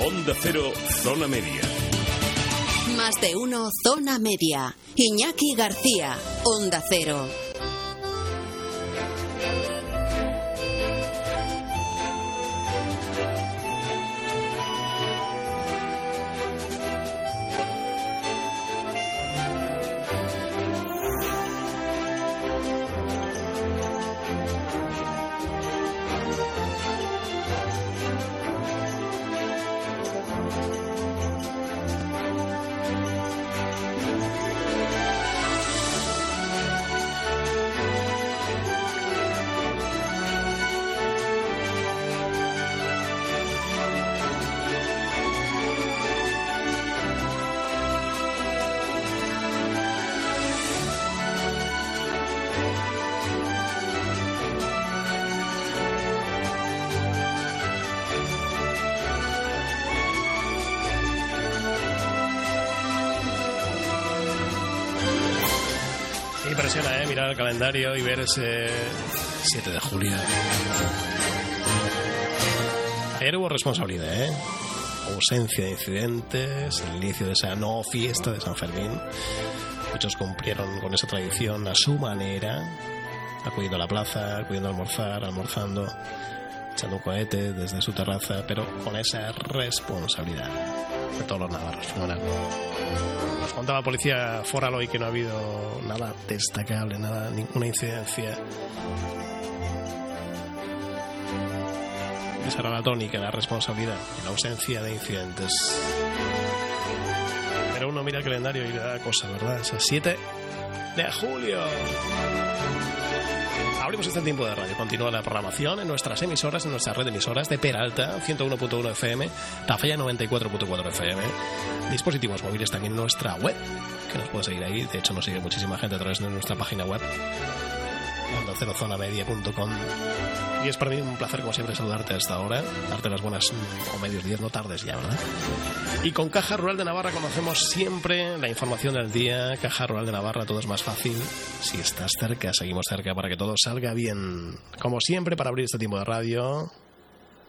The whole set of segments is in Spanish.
Onda Cero, Zona Media. Más de uno, Zona Media. Iñaki García, Onda Cero. ¿Eh? Mirar el calendario y ver ese 7 de julio. Ayer hubo responsabilidad, ¿eh? Ausencia de incidentes, el inicio de esa no fiesta de San Fermín. Muchos cumplieron con esa tradición a su manera, acudiendo a la plaza, acudiendo a almorzar, almorzando, echando un cohete desde su terraza, pero con esa responsabilidad de todos los navarros. Fenomenal. Nos contaba la policía foral hoy que no ha habido nada destacable, nada, ninguna incidencia. Esa era la tónica, la responsabilidad y la ausencia de incidentes. Pero uno mira el calendario y le da cosa, ¿verdad? Es el 7 de julio. Abrimos este tiempo de radio. Continúa la programación en nuestras emisoras, en nuestra red de emisoras de Peralta, 101.1 FM, Tafalla 94.4 FM. Dispositivos móviles también en nuestra web, que nos puede seguir ahí. De hecho, nos sigue muchísima gente a través de nuestra página web, Y es para mí un placer, como siempre, saludarte hasta ahora, darte las buenas mm, o medios días, no tardes ya, ¿verdad? Y con Caja Rural de Navarra conocemos siempre la información del día. Caja Rural de Navarra, todo es más fácil. Si estás cerca, seguimos cerca para que todo salga bien. Como siempre, para abrir este tiempo de radio,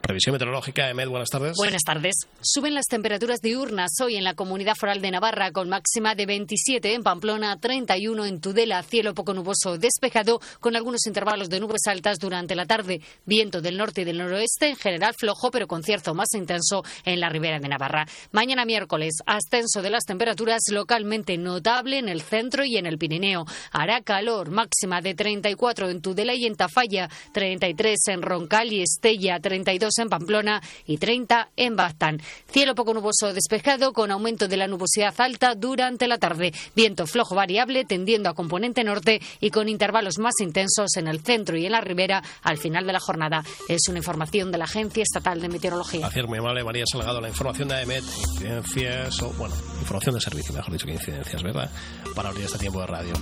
Previsión meteorológica, Emed, buenas tardes. Buenas tardes. Suben las temperaturas diurnas hoy en la comunidad foral de Navarra con máxima de 27 en Pamplona, 31 en Tudela, cielo poco nuboso despejado con algunos intervalos de nubes altas durante la tarde. Viento del norte y del noroeste, en general flojo pero con cierto más intenso en la ribera de Navarra. Mañana miércoles, ascenso de las temperaturas localmente notable en el centro y en el Pirineo. Hará calor, máxima de 34 en Tudela y en Tafalla, 33 en Roncal y Estella, 32 en Pamplona y 30 en Baztán. Cielo poco nuboso despejado con aumento de la nubosidad alta durante la tarde. Viento flojo variable tendiendo a componente norte y con intervalos más intensos en el centro y en la ribera al final de la jornada. Es una información de la Agencia Estatal de Meteorología. Gracias, muy amable María Salgado. La información de AEMET, incidencias, o bueno, información de servicio, mejor dicho que incidencias, ¿verdad? Para abrir este tiempo de radio.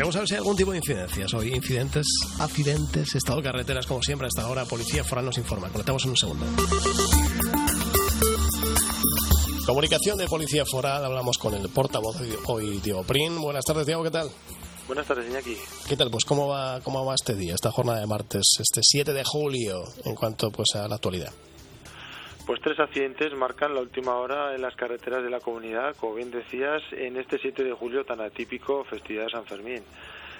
Vamos a ver si hay algún tipo de incidencias. Hoy, incidentes, accidentes, estado de carreteras, como siempre, hasta ahora. Policía Foral nos informa. Conectamos en un segundo. Comunicación de Policía Foral. Hablamos con el portavoz hoy, Diego Prin. Buenas tardes, Diego, ¿qué tal? Buenas tardes, Iñaki. ¿Qué tal? Pues, ¿cómo va, cómo va este día, esta jornada de martes, este 7 de julio, en cuanto pues a la actualidad? Pues tres accidentes marcan la última hora en las carreteras de la comunidad, como bien decías, en este 7 de julio tan atípico, festividad de San Fermín.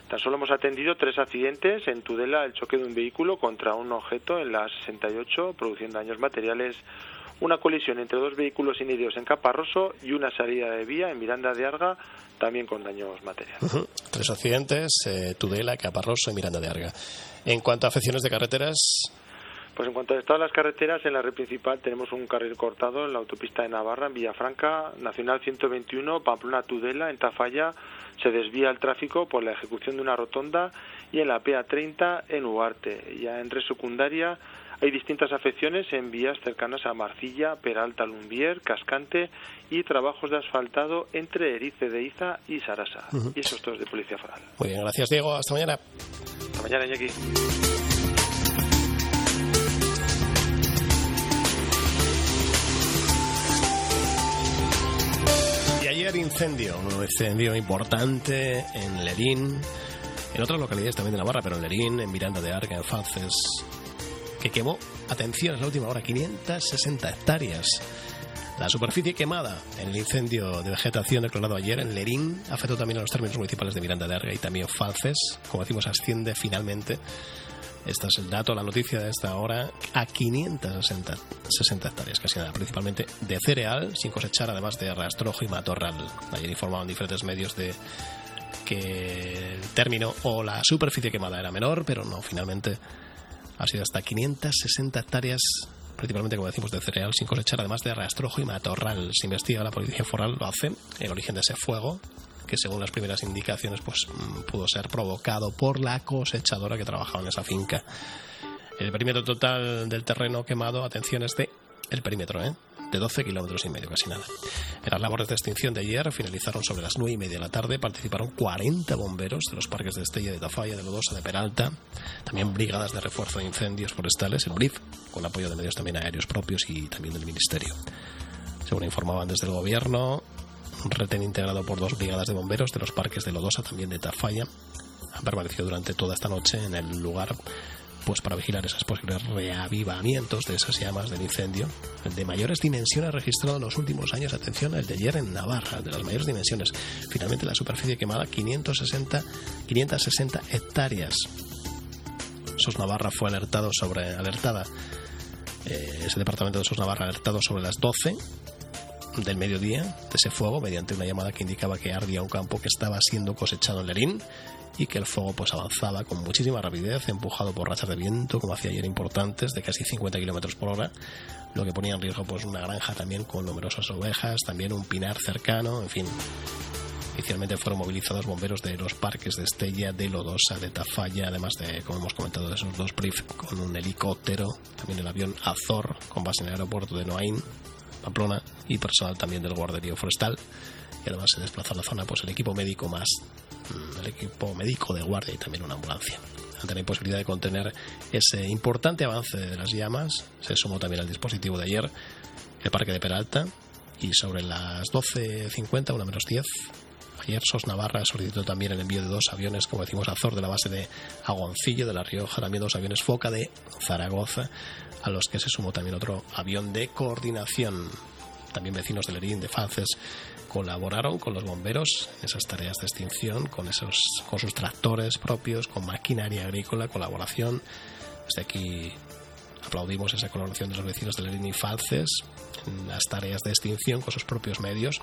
Tan solo hemos atendido tres accidentes en Tudela, el choque de un vehículo contra un objeto en la 68, produciendo daños materiales, una colisión entre dos vehículos sin heridos en Caparroso y una salida de vía en Miranda de Arga, también con daños materiales. Tres accidentes, eh, Tudela, Caparroso y Miranda de Arga. En cuanto a afecciones de carreteras, pues en cuanto a estado de las carreteras, en la red principal tenemos un carril cortado en la autopista de Navarra, en Villafranca, Nacional 121, Pamplona-Tudela, en Tafalla, se desvía el tráfico por la ejecución de una rotonda y en la PA30 en Uarte. Ya en red secundaria hay distintas afecciones en vías cercanas a Marcilla, Peralta, Lumbier, Cascante y trabajos de asfaltado entre Erice de Iza y Sarasa. Uh -huh. Y eso es todo de Policía Foral. Muy bien, gracias Diego. Hasta mañana. Hasta mañana, Iñaki. Ayer incendio, un incendio importante en Lerín, en otras localidades también de Navarra, pero en Lerín, en Miranda de Arga, en Falces, que quemó atención, es la última hora, 560 hectáreas. La superficie quemada en el incendio de vegetación declarado ayer en Lerín afectó también a los términos municipales de Miranda de Arga y también Falces. Como decimos, asciende finalmente este es el dato, la noticia de esta hora, a 560 60 hectáreas, casi nada, principalmente de cereal, sin cosechar, además de rastrojo y matorral. Ayer informaban diferentes medios de que el término o la superficie quemada era menor, pero no, finalmente ha sido hasta 560 hectáreas principalmente, como decimos, de cereal sin cosechar, además de rastrojo y matorral. Se investiga la policía foral, lo hace, el origen de ese fuego, que según las primeras indicaciones pues mm, pudo ser provocado por la cosechadora que trabajaba en esa finca. El perímetro total del terreno quemado, atención, es de el perímetro, ¿eh? de 12 kilómetros y medio, casi nada. En las labores de extinción de ayer finalizaron sobre las 9 y media de la tarde. Participaron 40 bomberos de los parques de Estella, de Tafalla, de Lodosa, de Peralta. También brigadas de refuerzo de incendios forestales, el BRIF, con apoyo de medios también aéreos propios y también del Ministerio. Según informaban desde el Gobierno, un retén integrado por dos brigadas de bomberos de los parques de Lodosa, también de Tafalla, han permanecido durante toda esta noche en el lugar pues para vigilar esos posibles reavivamientos de esas llamas del incendio. El de mayores dimensiones registrado en los últimos años, atención, el de ayer en Navarra, de las mayores dimensiones. Finalmente la superficie quemada 560, 560 hectáreas. SOS Navarra fue alertado sobre, alertada, eh, ese departamento de SOS Navarra alertado sobre las 12 del mediodía de ese fuego mediante una llamada que indicaba que ardía un campo que estaba siendo cosechado en Lerín y que el fuego pues avanzaba con muchísima rapidez, empujado por rachas de viento, como hacía ayer importantes, de casi 50 kilómetros por hora, lo que ponía en riesgo pues una granja también con numerosas ovejas, también un pinar cercano, en fin. Inicialmente fueron movilizados bomberos de los parques de Estella, de Lodosa, de Tafalla, además de, como hemos comentado, de esos dos brief con un helicóptero, también el avión Azor con base en el aeropuerto de Noain, Pamplona, y personal también del guarderío forestal. Y además se desplazó a la zona pues el equipo médico más, mm, el equipo médico de guardia y también una ambulancia. Ante la imposibilidad de contener ese importante avance de las llamas, se sumó también al dispositivo de ayer el Parque de Peralta y sobre las 12.50, una menos 10, Ayer SOS Navarra solicitó también el envío de dos aviones, como decimos, Azor de la base de Agoncillo de La Rioja, también dos aviones Foca de Zaragoza, a los que se sumó también otro avión de coordinación. También vecinos de Lerín, de Faces, colaboraron con los bomberos en esas tareas de extinción, con, esos, con sus tractores propios, con maquinaria agrícola, colaboración. Desde aquí aplaudimos esa colaboración de los vecinos de Lerín y Falces en las tareas de extinción con sus propios medios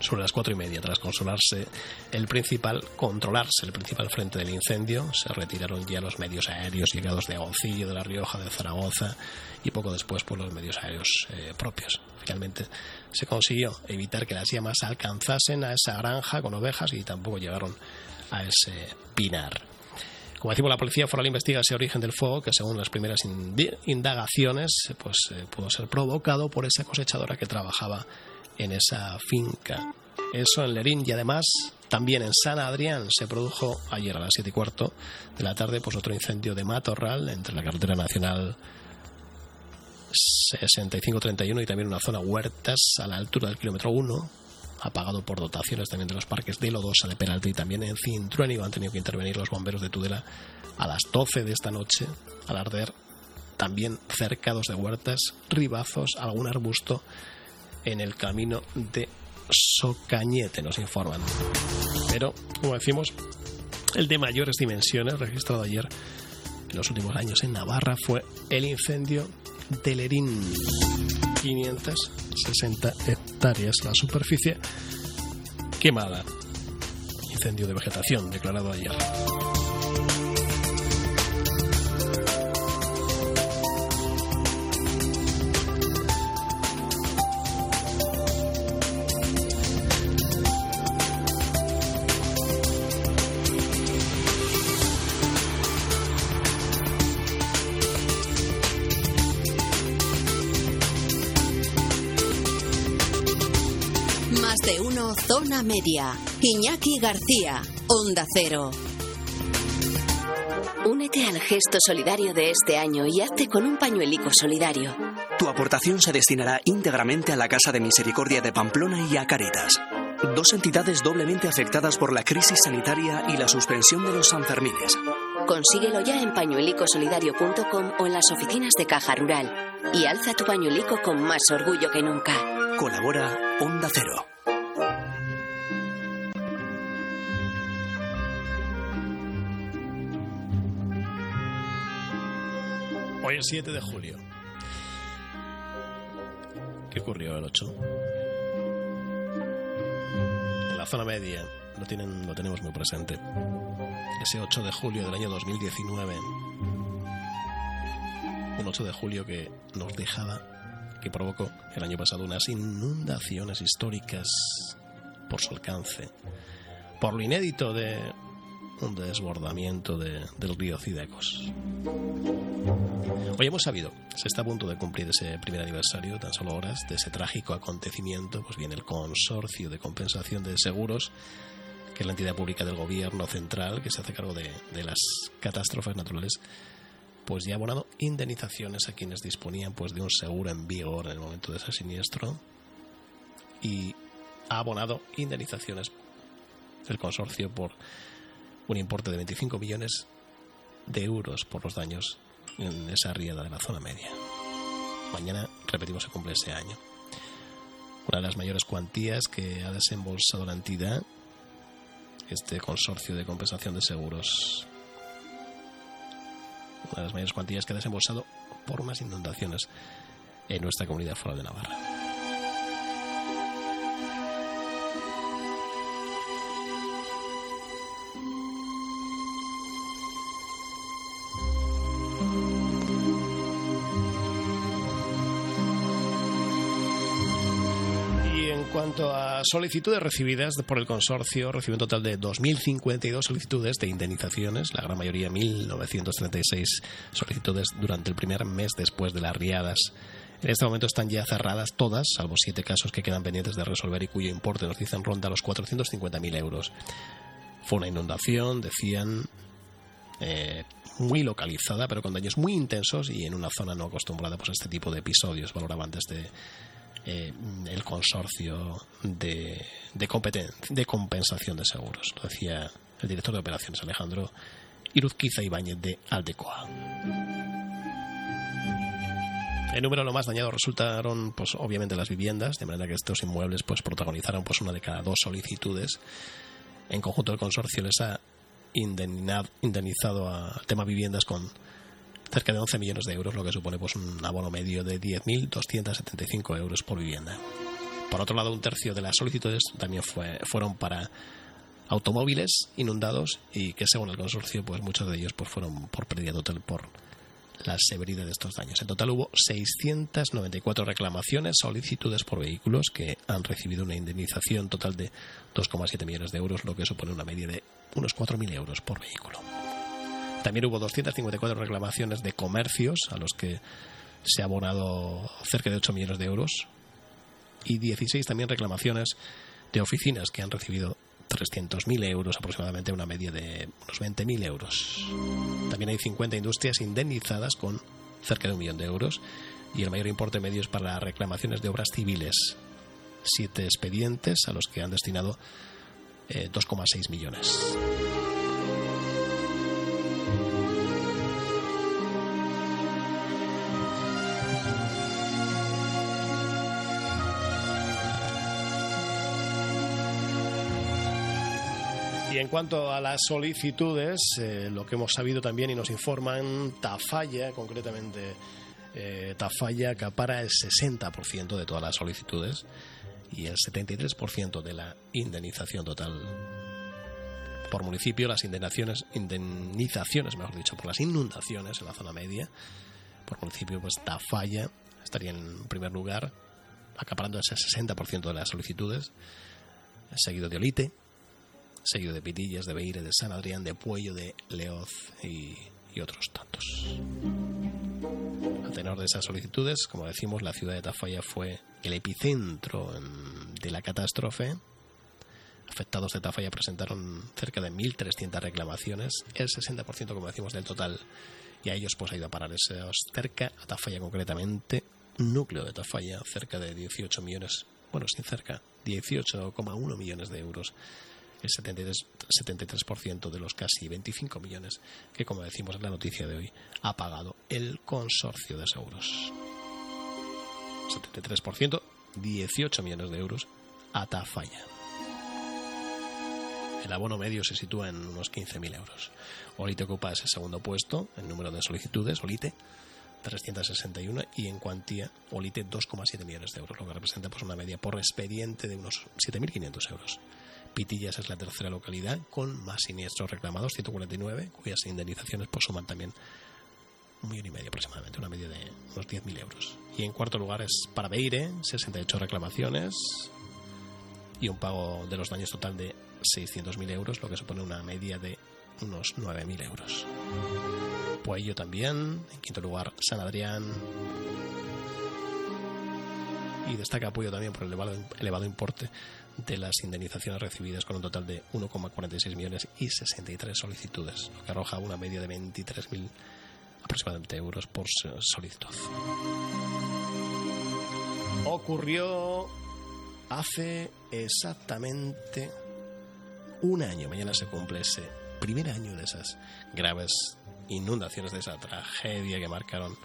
sobre las cuatro y media, tras consolarse el principal, controlarse el principal frente del incendio, se retiraron ya los medios aéreos llegados de Agoncillo, de La Rioja, de Zaragoza y poco después por pues, los medios aéreos eh, propios. Finalmente se consiguió evitar que las llamas alcanzasen a esa granja con ovejas y tampoco llegaron a ese pinar. Como decimos, la policía foral investiga ese origen del fuego que, según las primeras indagaciones, pues eh, pudo ser provocado por esa cosechadora que trabajaba en esa finca. Eso en Lerín y además también en San Adrián se produjo ayer a las 7 y cuarto de la tarde pues otro incendio de matorral entre la carretera nacional 6531 y también una zona huertas a la altura del kilómetro 1 apagado por dotaciones también de los parques de Lodosa, de Peralta y también en Cintruénigo han tenido que intervenir los bomberos de Tudela a las 12 de esta noche al arder también cercados de huertas, ribazos, algún arbusto en el camino de Socañete, nos informan. Pero, como decimos, el de mayores dimensiones registrado ayer en los últimos años en Navarra fue el incendio de Lerín. 560 hectáreas la superficie quemada. Incendio de vegetación declarado ayer. Media. Iñaki García, Onda Cero. Únete al gesto solidario de este año y hazte con un pañuelico solidario. Tu aportación se destinará íntegramente a la Casa de Misericordia de Pamplona y a Caritas, dos entidades doblemente afectadas por la crisis sanitaria y la suspensión de los Sanfermines. Consíguelo ya en pañuelicosolidario.com o en las oficinas de Caja Rural. Y alza tu pañuelico con más orgullo que nunca. Colabora Onda Cero. Es 7 de julio. ¿Qué ocurrió el 8? En la zona media lo, tienen, lo tenemos muy presente. Ese 8 de julio del año 2019. Un 8 de julio que nos dejaba, que provocó el año pasado unas inundaciones históricas por su alcance, por lo inédito de desbordamiento de, del río Cidecos. Hoy hemos sabido, se está a punto de cumplir ese primer aniversario, tan solo horas, de ese trágico acontecimiento, pues viene el Consorcio de Compensación de Seguros, que es la entidad pública del gobierno central que se hace cargo de, de las catástrofes naturales, pues ya ha abonado indemnizaciones a quienes disponían pues de un seguro en vigor en el momento de ese siniestro y ha abonado indemnizaciones el consorcio por un importe de 25 millones de euros por los daños en esa riada de la zona media. Mañana, repetimos, se cumple ese año. Una de las mayores cuantías que ha desembolsado la entidad, este consorcio de compensación de seguros. Una de las mayores cuantías que ha desembolsado por unas inundaciones en nuestra comunidad foral de Navarra. Cuanto a solicitudes recibidas por el consorcio, recibió un total de 2.052 solicitudes de indemnizaciones, la gran mayoría 1.936 solicitudes durante el primer mes después de las riadas. En este momento están ya cerradas todas, salvo siete casos que quedan pendientes de resolver y cuyo importe nos dicen ronda los 450.000 euros. Fue una inundación, decían, eh, muy localizada, pero con daños muy intensos y en una zona no acostumbrada pues, a este tipo de episodios, valoraban desde eh, el consorcio de, de, de compensación de seguros. Lo decía el director de operaciones Alejandro Iruzquiza Ibáñez de Aldecoa. El número lo más dañado resultaron, pues, obviamente, las viviendas, de manera que estos inmuebles, pues, protagonizaron, pues, una de cada dos solicitudes. En conjunto, el consorcio les ha indemnizado al tema viviendas con cerca de 11 millones de euros, lo que supone pues un abono medio de 10.275 euros por vivienda. Por otro lado, un tercio de las solicitudes también fue, fueron para automóviles inundados y que según el consorcio, pues muchos de ellos pues fueron por pérdida total por la severidad de estos daños. En total hubo 694 reclamaciones, solicitudes por vehículos que han recibido una indemnización total de 2,7 millones de euros, lo que supone una media de unos 4.000 euros por vehículo. También hubo 254 reclamaciones de comercios a los que se ha abonado cerca de 8 millones de euros y 16 también reclamaciones de oficinas que han recibido 300.000 euros, aproximadamente una media de unos 20.000 euros. También hay 50 industrias indemnizadas con cerca de un millón de euros y el mayor importe medio es para reclamaciones de obras civiles. Siete expedientes a los que han destinado 2,6 eh, millones. En cuanto a las solicitudes, eh, lo que hemos sabido también y nos informan, Tafalla, concretamente, eh, Tafalla acapara el 60% de todas las solicitudes y el 73% de la indemnización total. Por municipio, las indemnizaciones, indemnizaciones, mejor dicho, por las inundaciones en la zona media, por municipio, pues Tafalla estaría en primer lugar, acaparando ese 60% de las solicitudes, seguido de Olite, seguido de Pitillas, de Beire, de San Adrián, de Puello, de Leoz y, otros tantos. A tenor de esas solicitudes, como decimos, la ciudad de Tafalla fue el epicentro de la catástrofe. Afectados de Tafalla presentaron cerca de 1.300 reclamaciones, el 60% como decimos del total, y a ellos pues ha ido a parar esos cerca, a Tafalla concretamente, núcleo de Tafalla, cerca de 18 millones, bueno, sin cerca, 18,1 millones de euros el 73%, 73 de los casi 25 millones que, como decimos en la noticia de hoy, ha pagado el consorcio de seguros. 73%, 18 millones de euros a Tafalla. El abono medio se sitúa en unos 15.000 euros. Olite ocupa ese segundo puesto en número de solicitudes, Olite, 361 y en cuantía Olite 2,7 millones de euros, lo que representa pues una media por expediente de unos 7.500 euros. Pitillas es la tercera localidad con más siniestros reclamados, 149, cuyas indemnizaciones pues suman también un millón y medio aproximadamente, una media de unos 10.000 euros. Y en cuarto lugar es para Beire, 68 reclamaciones y un pago de los daños total de 600.000 euros, lo que supone una media de unos 9.000 euros. Puello también, en quinto lugar San Adrián. Y destaca apoyo también por el elevado, elevado importe de las indemnizaciones recibidas con un total de 1,46 millones y 63 solicitudes, lo que arroja una media de 23.000 aproximadamente euros por solicitud. Ocurrió hace exactamente un año, mañana se cumple ese primer año de esas graves inundaciones, de esa tragedia que marcaron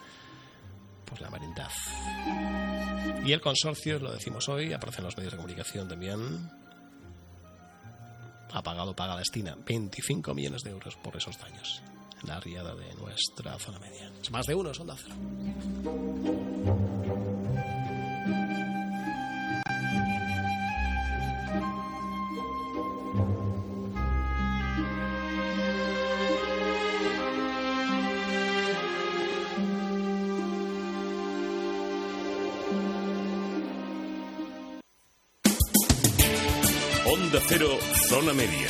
pues, la marindad. Y el consorcio, lo decimos hoy, aparece en los medios de comunicación también, ha pagado paga destina 25 millones de euros por esos daños la riada de nuestra zona media. Es más de uno, son de cero. Zona media.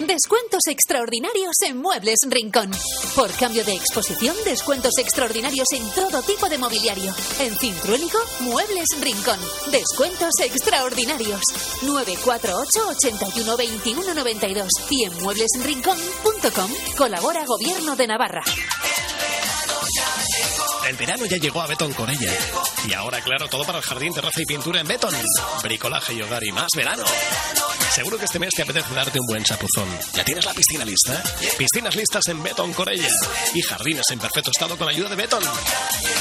Descuentos extraordinarios en Muebles Rincón. Por cambio de exposición, descuentos extraordinarios en todo tipo de mobiliario. En Cintruénigo, Muebles Rincón. Descuentos extraordinarios. 948 81 21 92 y en mueblesrincón.com. Colabora Gobierno de Navarra. El verano ya llegó a Beton con ella. Y ahora, claro, todo para el jardín, terraza y pintura en Beton. Bricolaje y hogar y más verano. Seguro que este mes te apetece darte un buen chapuzón. ¿Ya tienes la piscina lista? Piscinas listas en Beton Corella. Y jardines en perfecto estado con ayuda de Beton.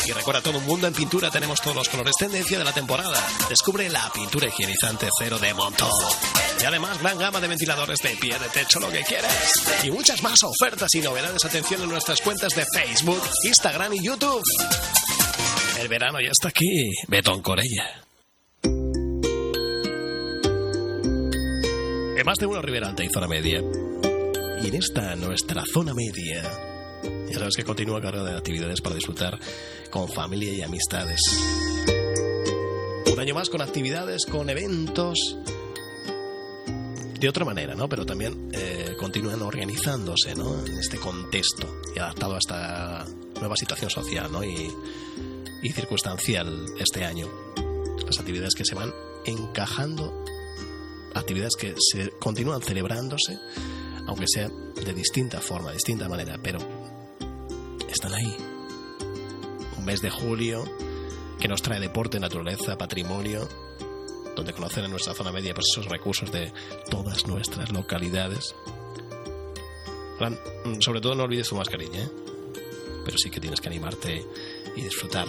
Y recuerda, todo un mundo en pintura tenemos todos los colores tendencia de la temporada. Descubre la pintura higienizante cero de montón. Y además, gran gama de ventiladores de pie, de techo, lo que quieras. Y muchas más ofertas y novedades. Atención en nuestras cuentas de Facebook, Instagram y YouTube. El verano ya está aquí. Beton Corella. En más de uno Ribera Alta y Zona Media. Y en esta nuestra zona media, ya sabes que continúa cargado de actividades para disfrutar con familia y amistades. Un año más con actividades, con eventos. De otra manera, ¿no? Pero también eh, continúan organizándose, ¿no? En este contexto y adaptado a esta nueva situación social, ¿no? Y, y circunstancial este año. Las actividades que se van encajando actividades que se continúan celebrándose, aunque sea de distinta forma, de distinta manera, pero están ahí. Un mes de julio que nos trae deporte, naturaleza, patrimonio, donde conocer en nuestra zona media pues esos recursos de todas nuestras localidades. Sobre todo no olvides tu mascarilla, ¿eh? pero sí que tienes que animarte y disfrutar.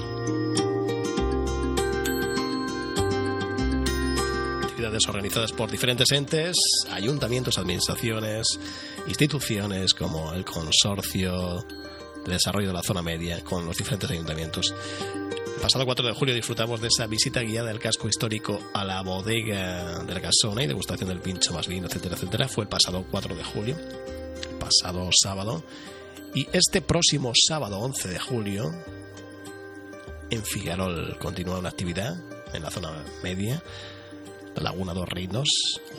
Actividades organizadas por diferentes entes, ayuntamientos, administraciones, instituciones como el Consorcio de Desarrollo de la Zona Media con los diferentes ayuntamientos. El pasado 4 de julio disfrutamos de esa visita guiada del casco histórico a la bodega de la casona y degustación del pincho más vino, etcétera, etcétera. Fue el pasado 4 de julio, pasado sábado. Y este próximo sábado 11 de julio, en Figarol continúa una actividad en la zona media Laguna Dos Reinos,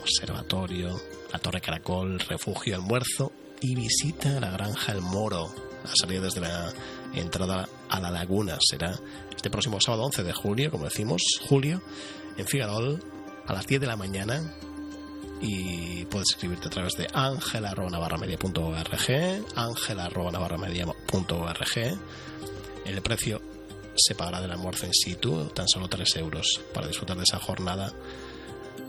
Observatorio, la Torre Caracol, Refugio Almuerzo y visita a la Granja El Moro. La salida desde la entrada a la laguna será este próximo sábado 11 de julio, como decimos, julio, en Figarol, a las 10 de la mañana. Y puedes escribirte a través de angela.navarramedia.org, angela.navarramedia.org. El precio se pagará del almuerzo en situ, tan solo 3 euros, para disfrutar de esa jornada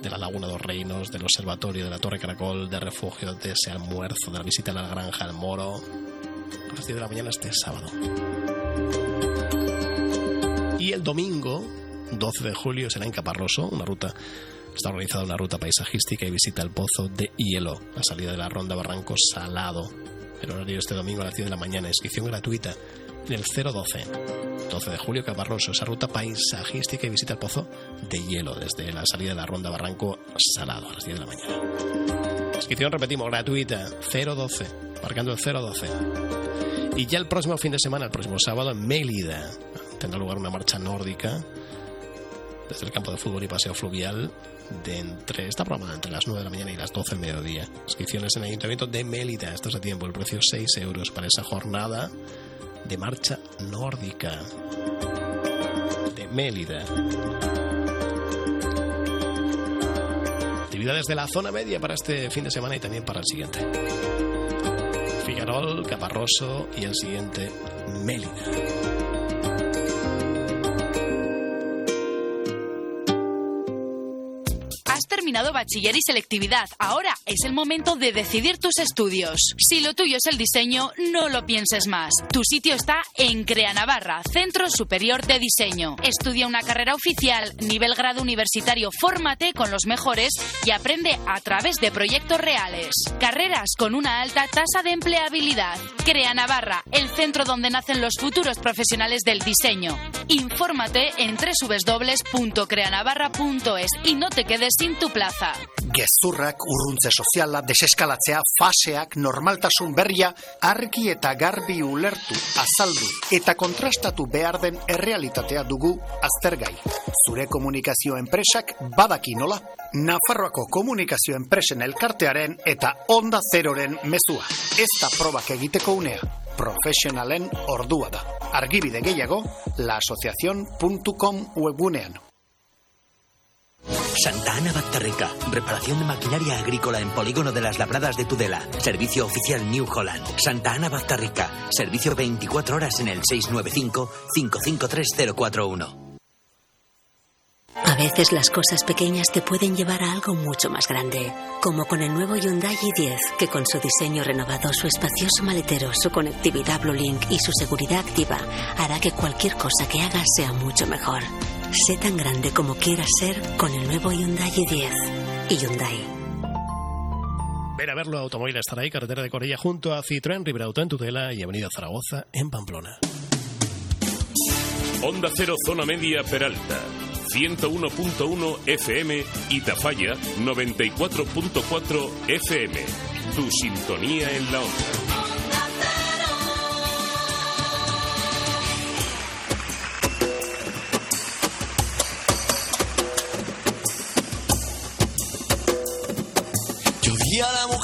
de la Laguna dos Reinos, del Observatorio de la Torre Caracol, de Refugio, de ese almuerzo, de la visita a la Granja al Moro. A las 10 de la mañana este sábado. Y el domingo, 12 de julio, será en Caparroso, una ruta Está organizada una ruta paisajística y visita el Pozo de Hielo, la salida de la Ronda Barranco Salado. El horario este domingo a las 10 de la mañana, inscripción gratuita en el 012. 12 de julio, Caparroso, esa ruta paisajística y visita el Pozo de Hielo, desde la salida de la Ronda Barranco Salado a las 10 de la mañana. Inscripción, repetimos, gratuita, 012, marcando el 012. Y ya el próximo fin de semana, el próximo sábado, en Mélida, tendrá lugar una marcha nórdica desde el campo de fútbol y paseo fluvial de entre esta programada entre las 9 de la mañana y las 12 del mediodía. Inscripciones en el Ayuntamiento de Mélida, esto es a tiempo, el precio es 6 euros para esa jornada de marcha nórdica de Mélida. Actividades de la zona media para este fin de semana y también para el siguiente. Figarol, Caparroso y el siguiente Mélida. Bachiller y selectividad. Ahora es el momento de decidir tus estudios. Si lo tuyo es el diseño, no lo pienses más. Tu sitio está en Crea Navarra, Centro Superior de Diseño. Estudia una carrera oficial, nivel grado universitario, fórmate con los mejores y aprende a través de proyectos reales. Carreras con una alta tasa de empleabilidad. Crea Navarra, el centro donde nacen los futuros profesionales del diseño. Infórmate en www.creanavarra.es y no te quedes sin tu plaza. Gezurrak, urruntze soziala, deseskalatzea, faseak, normaltasun berria, argi eta garbi ulertu, azaldu eta kontrastatu behar den errealitatea dugu aztergai. Zure komunikazio enpresak badaki nola. Nafarroako komunikazio enpresen elkartearen eta onda zeroren mezua. Ez da probak egiteko unea. Profesionalen ordua da. Argibide gehiago, laasociacion.com webunean. Santa Ana Bactarrica. Reparación de maquinaria agrícola en Polígono de las Labradas de Tudela. Servicio oficial New Holland. Santa Ana Bactarrica. Servicio 24 horas en el 695-553041. A veces las cosas pequeñas te pueden llevar a algo mucho más grande, como con el nuevo Hyundai i10, que con su diseño renovado, su espacioso maletero, su conectividad Blue Link y su seguridad activa, hará que cualquier cosa que hagas sea mucho mejor. Sé tan grande como quieras ser con el nuevo Hyundai i10. Hyundai. Ven a verlo, Automóvil estará ahí, carretera de Corella, junto a Citroën, Riberauto en Tudela y Avenida Zaragoza en Pamplona. Onda Cero Zona Media Peralta. 101.1 FM y Tafalla 94.4 FM. Tu sintonía en la onda.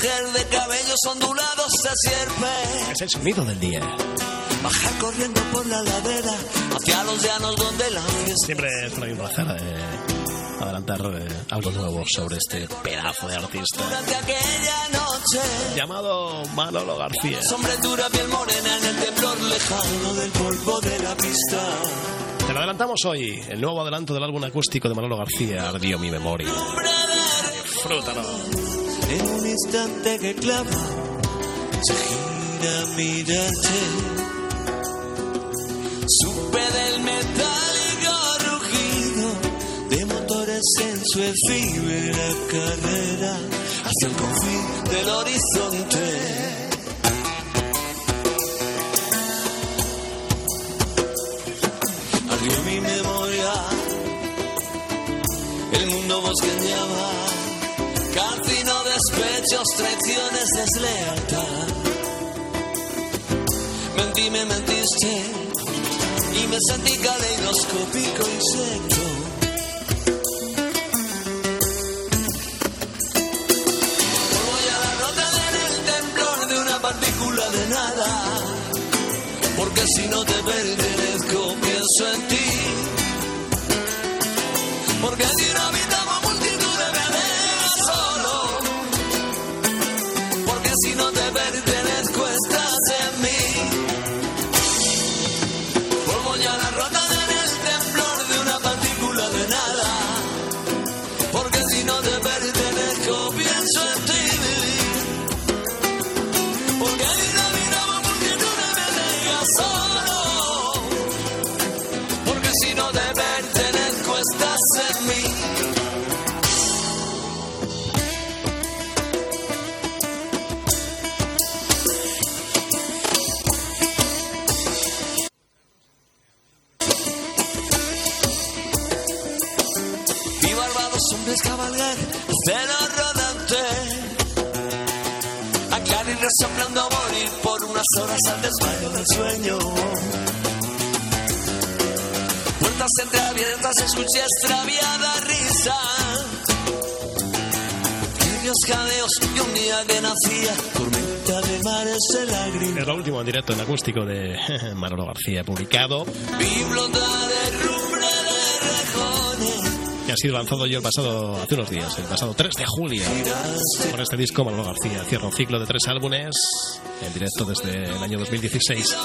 Mujer de cabellos ondulados se. Es el sonido del día. Bajar corriendo por la ladera hacia los llanos donde la fiesta. Siempre es un placer eh, adelantar eh, algo nuevo sobre este pedazo de artista. Durante aquella noche. Llamado Manolo García. Sombretura piel morena en el temblor lejano del polvo de la pista. Te lo adelantamos hoy, el nuevo adelanto del álbum acústico de Manolo García, Ardió mi memoria. Disfrútalo. En un instante que clava, se gira a mirarte. Supe del metálico rugido de motores en su efímera carrera hacia el confín del horizonte. Mi memoria, el mundo bosqueñaba, cancino despechos, traiciones, deslealtad. Mentí, me mentiste y me sentí caleidoscópico insecto. Voy a la nota en el temblor de una partícula de nada, porque si no te pertenezco pienso en ti. Estás en mí. Barbados hombres cabalgar, celo rodante. A Clarín resoplando a morir por unas horas al desmayo del sueño. Entreabiertas, escuché extraviada risa. Tibios jadeos y un día que nacía, tormenta de mares de lágrimas. Es lo último en directo en acústico de Manolo García, publicado. Vi blonda de rumbre de rejones. que ha sido lanzado yo el pasado, hace unos días, el pasado 3 de julio. Con este disco, Manolo García cierra un ciclo de tres álbumes en directo desde el año 2016.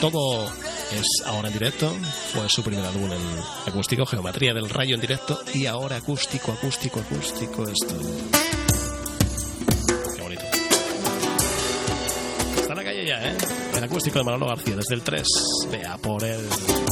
Todo es ahora en directo. Fue su primer álbum en acústico, Geometría del Rayo en directo. Y ahora acústico, acústico, acústico, esto. Qué bonito. Está en la calle ya, ¿eh? El acústico de Manolo García desde el 3. Vea por él. Vuelvo